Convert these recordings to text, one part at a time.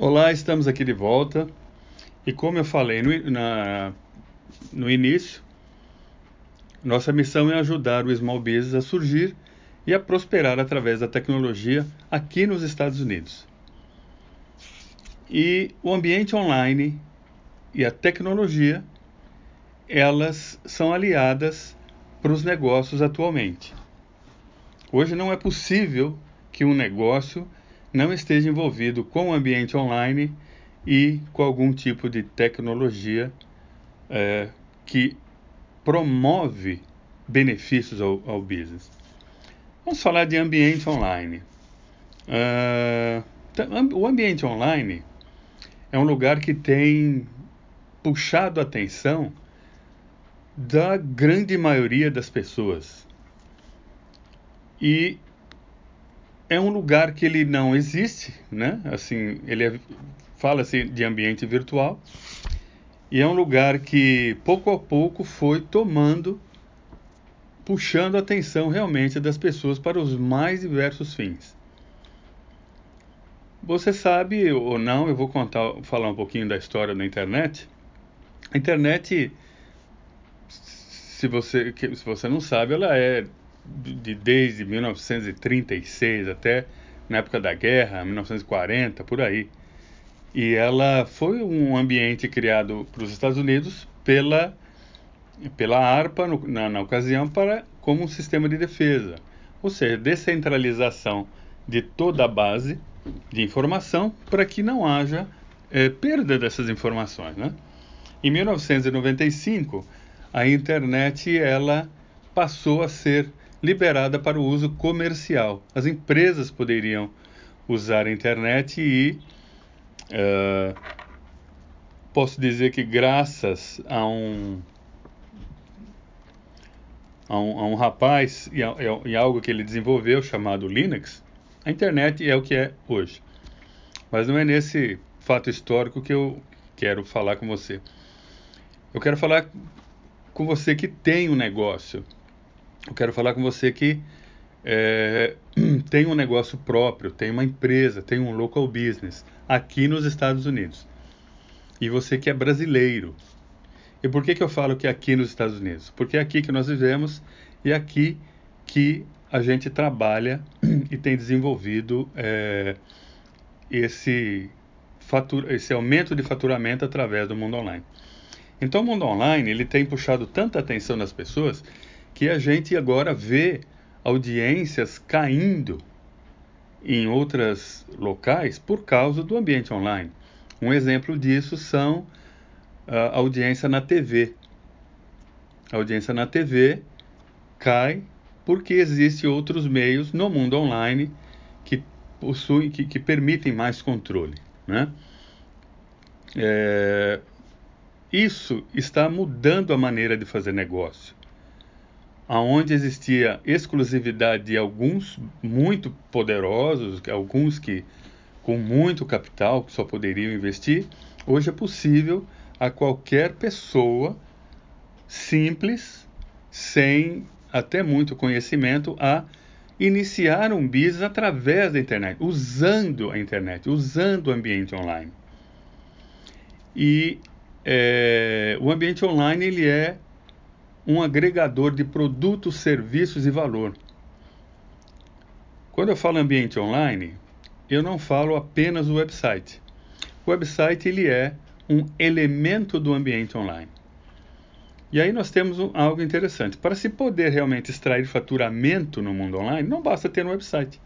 Olá, estamos aqui de volta. E como eu falei no, na, no início, nossa missão é ajudar o small business a surgir e a prosperar através da tecnologia aqui nos Estados Unidos. E o ambiente online e a tecnologia, elas são aliadas para os negócios atualmente. Hoje não é possível que um negócio não esteja envolvido com o ambiente online e com algum tipo de tecnologia é, que promove benefícios ao, ao, business. Vamos falar de ambiente online. Uh, o ambiente online é um lugar que tem puxado a atenção da grande maioria das pessoas. E é um lugar que ele não existe, né? Assim, ele é, fala-se de ambiente virtual e é um lugar que pouco a pouco foi tomando, puxando a atenção realmente das pessoas para os mais diversos fins. Você sabe ou não? Eu vou contar, falar um pouquinho da história da internet. A internet, se você, se você não sabe, ela é de, desde 1936 até na época da guerra, 1940, por aí. E ela foi um ambiente criado para os Estados Unidos pela, pela ARPA, no, na, na ocasião, para, como um sistema de defesa. Ou seja, descentralização de toda a base de informação para que não haja é, perda dessas informações. Né? Em 1995, a internet ela passou a ser liberada para o uso comercial. As empresas poderiam usar a internet e uh, posso dizer que graças a um a um, a um rapaz e, a, e algo que ele desenvolveu chamado Linux, a internet é o que é hoje. Mas não é nesse fato histórico que eu quero falar com você. Eu quero falar com você que tem um negócio, eu quero falar com você que é, tem um negócio próprio, tem uma empresa, tem um local business aqui nos Estados Unidos. E você que é brasileiro. E por que, que eu falo que é aqui nos Estados Unidos? Porque é aqui que nós vivemos e é aqui que a gente trabalha e tem desenvolvido é, esse, fatura, esse aumento de faturamento através do mundo online. Então, o mundo online ele tem puxado tanta atenção das pessoas que a gente agora vê audiências caindo em outros locais por causa do ambiente online. Um exemplo disso são a audiência na TV. A audiência na TV cai porque existem outros meios no mundo online que possuem, que, que permitem mais controle, né? É, isso está mudando a maneira de fazer negócio aonde existia exclusividade de alguns muito poderosos, alguns que com muito capital que só poderiam investir, hoje é possível a qualquer pessoa simples, sem até muito conhecimento, a iniciar um business através da internet, usando a internet, usando o ambiente online. E é, o ambiente online ele é um agregador de produtos, serviços e valor. Quando eu falo ambiente online, eu não falo apenas do website. O website ele é um elemento do ambiente online. E aí nós temos um, algo interessante. Para se poder realmente extrair faturamento no mundo online, não basta ter um website.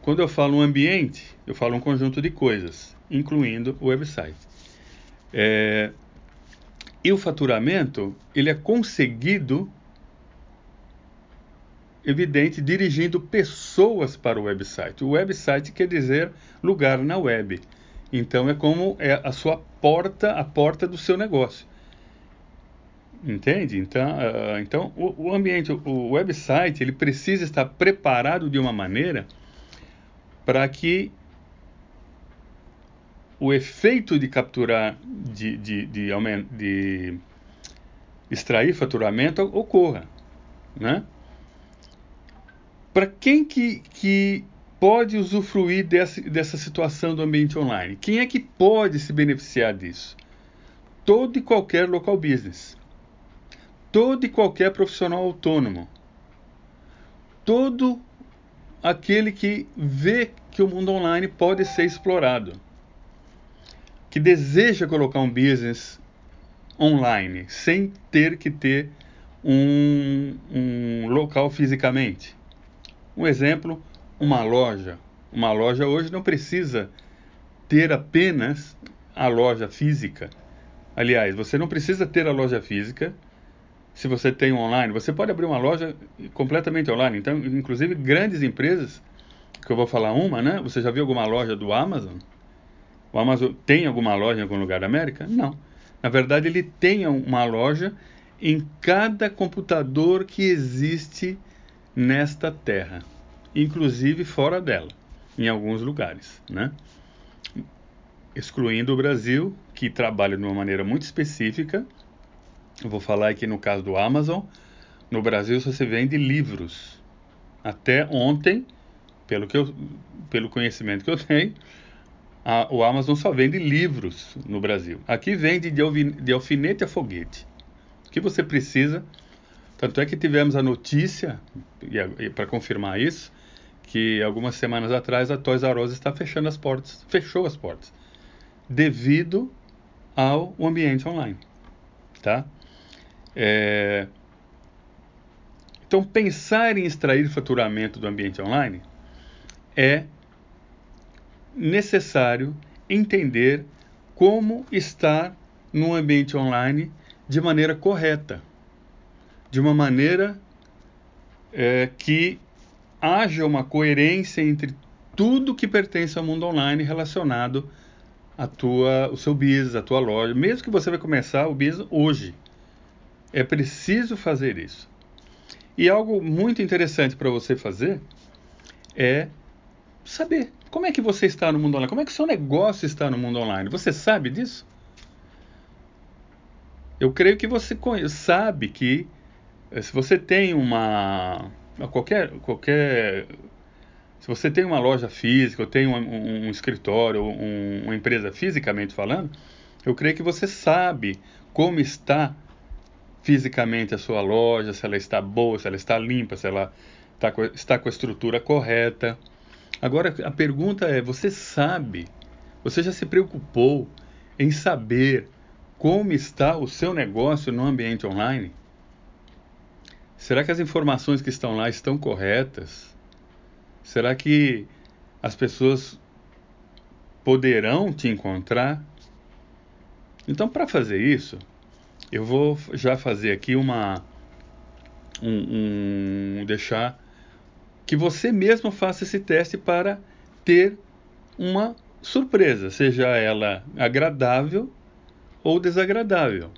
Quando eu falo um ambiente, eu falo um conjunto de coisas, incluindo o website. É, e o faturamento, ele é conseguido, evidente, dirigindo pessoas para o website. O website quer dizer lugar na web. Então é como é a sua porta, a porta do seu negócio. Entende? Então, uh, então o, o ambiente, o website, ele precisa estar preparado de uma maneira para que o efeito de capturar, de, de, de, de extrair faturamento ocorra. Né? Para quem que, que pode usufruir dessa, dessa situação do ambiente online? Quem é que pode se beneficiar disso? Todo e qualquer local business. Todo e qualquer profissional autônomo. Todo aquele que vê que o mundo online pode ser explorado. Que deseja colocar um business online sem ter que ter um, um local fisicamente. Um exemplo, uma loja. Uma loja hoje não precisa ter apenas a loja física. Aliás, você não precisa ter a loja física se você tem online. Você pode abrir uma loja completamente online. Então, inclusive grandes empresas, que eu vou falar uma, né? Você já viu alguma loja do Amazon? O Amazon tem alguma loja em algum lugar da América? Não. Na verdade, ele tem uma loja em cada computador que existe nesta terra, inclusive fora dela, em alguns lugares, né? Excluindo o Brasil, que trabalha de uma maneira muito específica. Eu vou falar aqui no caso do Amazon. No Brasil só se vende livros. Até ontem, pelo, que eu, pelo conhecimento que eu tenho, a, o Amazon só vende livros no Brasil. Aqui vende de, alfinete a foguete. O que você precisa. Tanto é que tivemos a notícia, e, e para confirmar isso, que algumas semanas atrás a Toys R Us está fechando as portas, fechou as portas, devido ao ambiente online, tá? É... Então pensar em extrair faturamento do ambiente online é necessário entender como estar no ambiente online de maneira correta, de uma maneira é, que haja uma coerência entre tudo que pertence ao mundo online relacionado a tua, o seu business, a tua loja, mesmo que você vai começar o business hoje. É preciso fazer isso. E algo muito interessante para você fazer é saber como é que você está no mundo online? Como é que o seu negócio está no mundo online? Você sabe disso? Eu creio que você sabe que eh, se você tem uma qualquer qualquer se você tem uma loja física, ou tem um, um, um escritório, um, uma empresa fisicamente falando, eu creio que você sabe como está fisicamente a sua loja, se ela está boa, se ela está limpa, se ela está está com a estrutura correta. Agora a pergunta é: você sabe, você já se preocupou em saber como está o seu negócio no ambiente online? Será que as informações que estão lá estão corretas? Será que as pessoas poderão te encontrar? Então, para fazer isso, eu vou já fazer aqui uma um, um deixar que você mesmo faça esse teste para ter uma surpresa, seja ela agradável ou desagradável.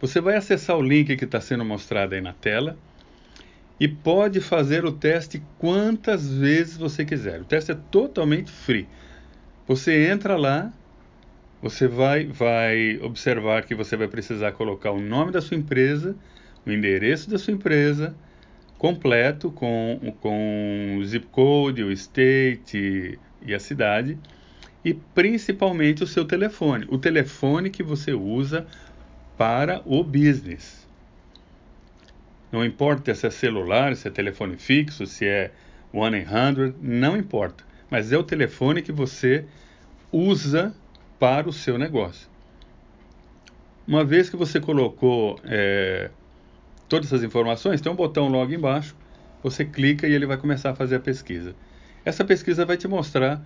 Você vai acessar o link que está sendo mostrado aí na tela e pode fazer o teste quantas vezes você quiser. O teste é totalmente free. Você entra lá, você vai, vai observar que você vai precisar colocar o nome da sua empresa, o endereço da sua empresa, completo com, com o zip code, o state e a cidade e principalmente o seu telefone, o telefone que você usa para o business. Não importa se é celular, se é telefone fixo, se é 1-800, não importa. Mas é o telefone que você usa para o seu negócio. Uma vez que você colocou é, todas essas informações, tem um botão logo embaixo, você clica e ele vai começar a fazer a pesquisa. Essa pesquisa vai te mostrar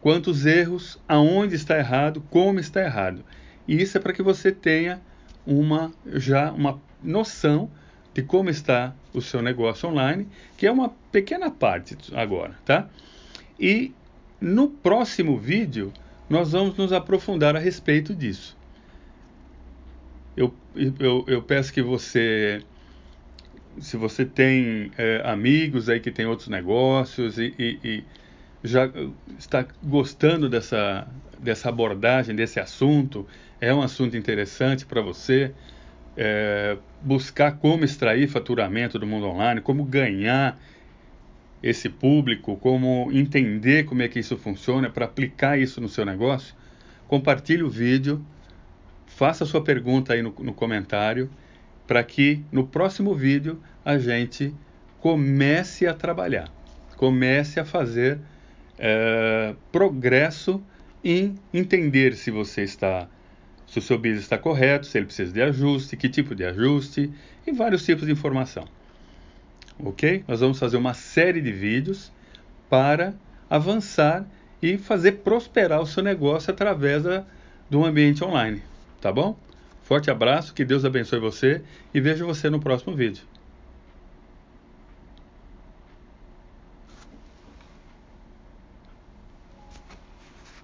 quantos erros, aonde está errado, como está errado. E isso é para que você tenha uma já uma noção de como está o seu negócio online, que é uma pequena parte agora, tá? E no próximo vídeo nós vamos nos aprofundar a respeito disso eu, eu peço que você, se você tem é, amigos aí que tem outros negócios e, e, e, já está gostando dessa, dessa abordagem, desse assunto, é um assunto interessante para você, é, buscar como extrair faturamento do mundo online, como ganhar esse público, como entender como é que isso funciona, para aplicar isso no seu negócio, compartilhe o vídeo, faça sua pergunta aí no, no comentário, para que no próximo vídeo a gente comece a trabalhar, comece a fazer é, progresso em entender se você está, se o seu business está correto, se ele precisa de ajuste, que tipo de ajuste e vários tipos de informação. Ok? Nós vamos fazer uma série de vídeos para avançar e fazer prosperar o seu negócio através da, de um ambiente online. Tá bom? Forte abraço, que Deus abençoe você e vejo você no próximo vídeo.